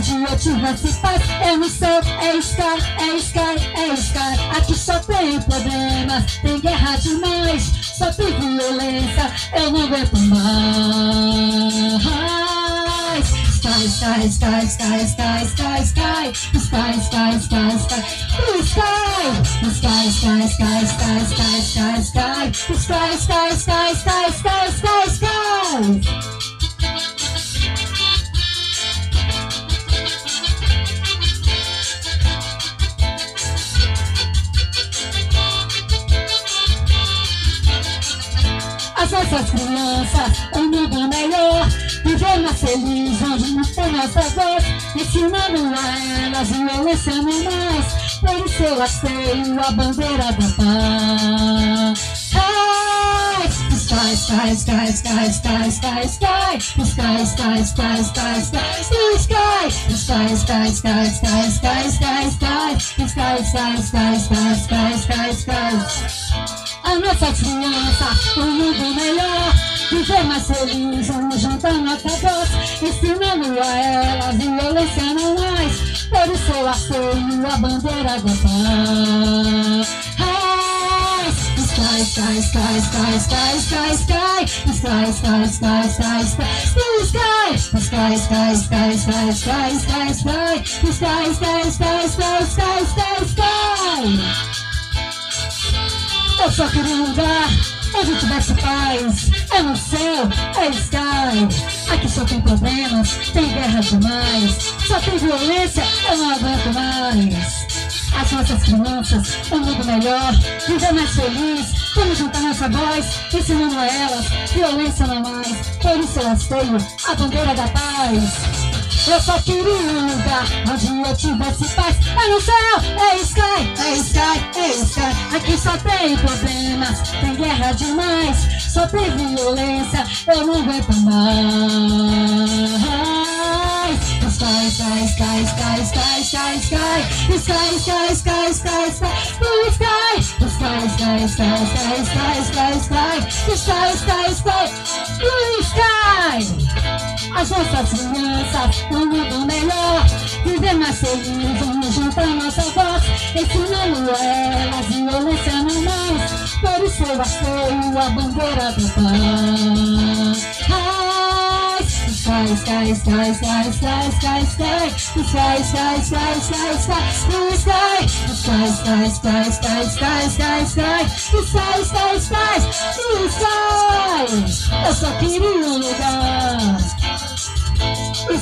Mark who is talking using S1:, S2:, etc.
S1: dia tivesse paz Eu não sou é Sky, é Sky, é Sky Aqui só tem problemas, tem guerra demais Só tem violência, eu não aguento mais Sky, Sky, Sky, Sky, Sky, Sky, Sky Sky, Sky, Sky, Sky Sky, Sky, Sky, Sky, Sky, Sky, Sky Sky, Sky, Sky, Sky, Sky, Sky, Sky, Sky As nossas crianças, um mundo melhor mais feliz, onde não tem nossa voz Ensinando a elas violência não mais Por isso eu aceio a bandeira da paz Sky, sky, sky, sky, sky, sky, sky, sky, sky, sky, sky, sky, blue sky, sky, sky, sky, sky, sky, sky, sky, sky, sky, sky, sky, sky, sky, sky. A nossa criança, o mundo melhor Viver mais feliz, vamos jantar na voz, Ensinando a ela, violência não mais Por isso eu aceio a bandeira do paz Sky, sky, sky, sky, sky, sky, sky Sky, sky, sky, sky, sky, sky Sky, sky, sky, sky, sky, sky, sky Sky, sky, sky, sky, sky, sky, sky eu só queria um lugar onde tivesse paz. É no céu, é sky. Aqui só tem problemas, tem guerra demais. Só tem violência, eu não aguento mais. As nossas crianças, um mundo melhor, viver mais feliz. Vamos juntar nossa voz, ensinando a elas, violência não mais. Por isso elas tenho a bandeira da paz. Eu só queria um lugar onde eu tivesse paz. É no céu, é sky, é sky, é sky. Aqui só tem problemas, tem guerra demais, só tem violência. Eu não aguento mais. Sky, sky, sky, sky, sky, sky, sky, sky, sky, sky, sky, sky, blue sky, sky, sky, sky, sky, sky, sky, sky, sky, sky, sky, blue sky. As nossas crianças, um mundo melhor, viver mais feliz, vamos juntar nossa voz, ensinando elas violência não mais, por isso eu aceio a bandeira do paz. Ai, Sky, sky, sky, sky, sky, sky, sky, sky, sky, sky, sky, sky, blue sky, sky, sky, sky, sky, sky, sky, sky, sky, sky, sky, blue sky. Eu só queria um lugar.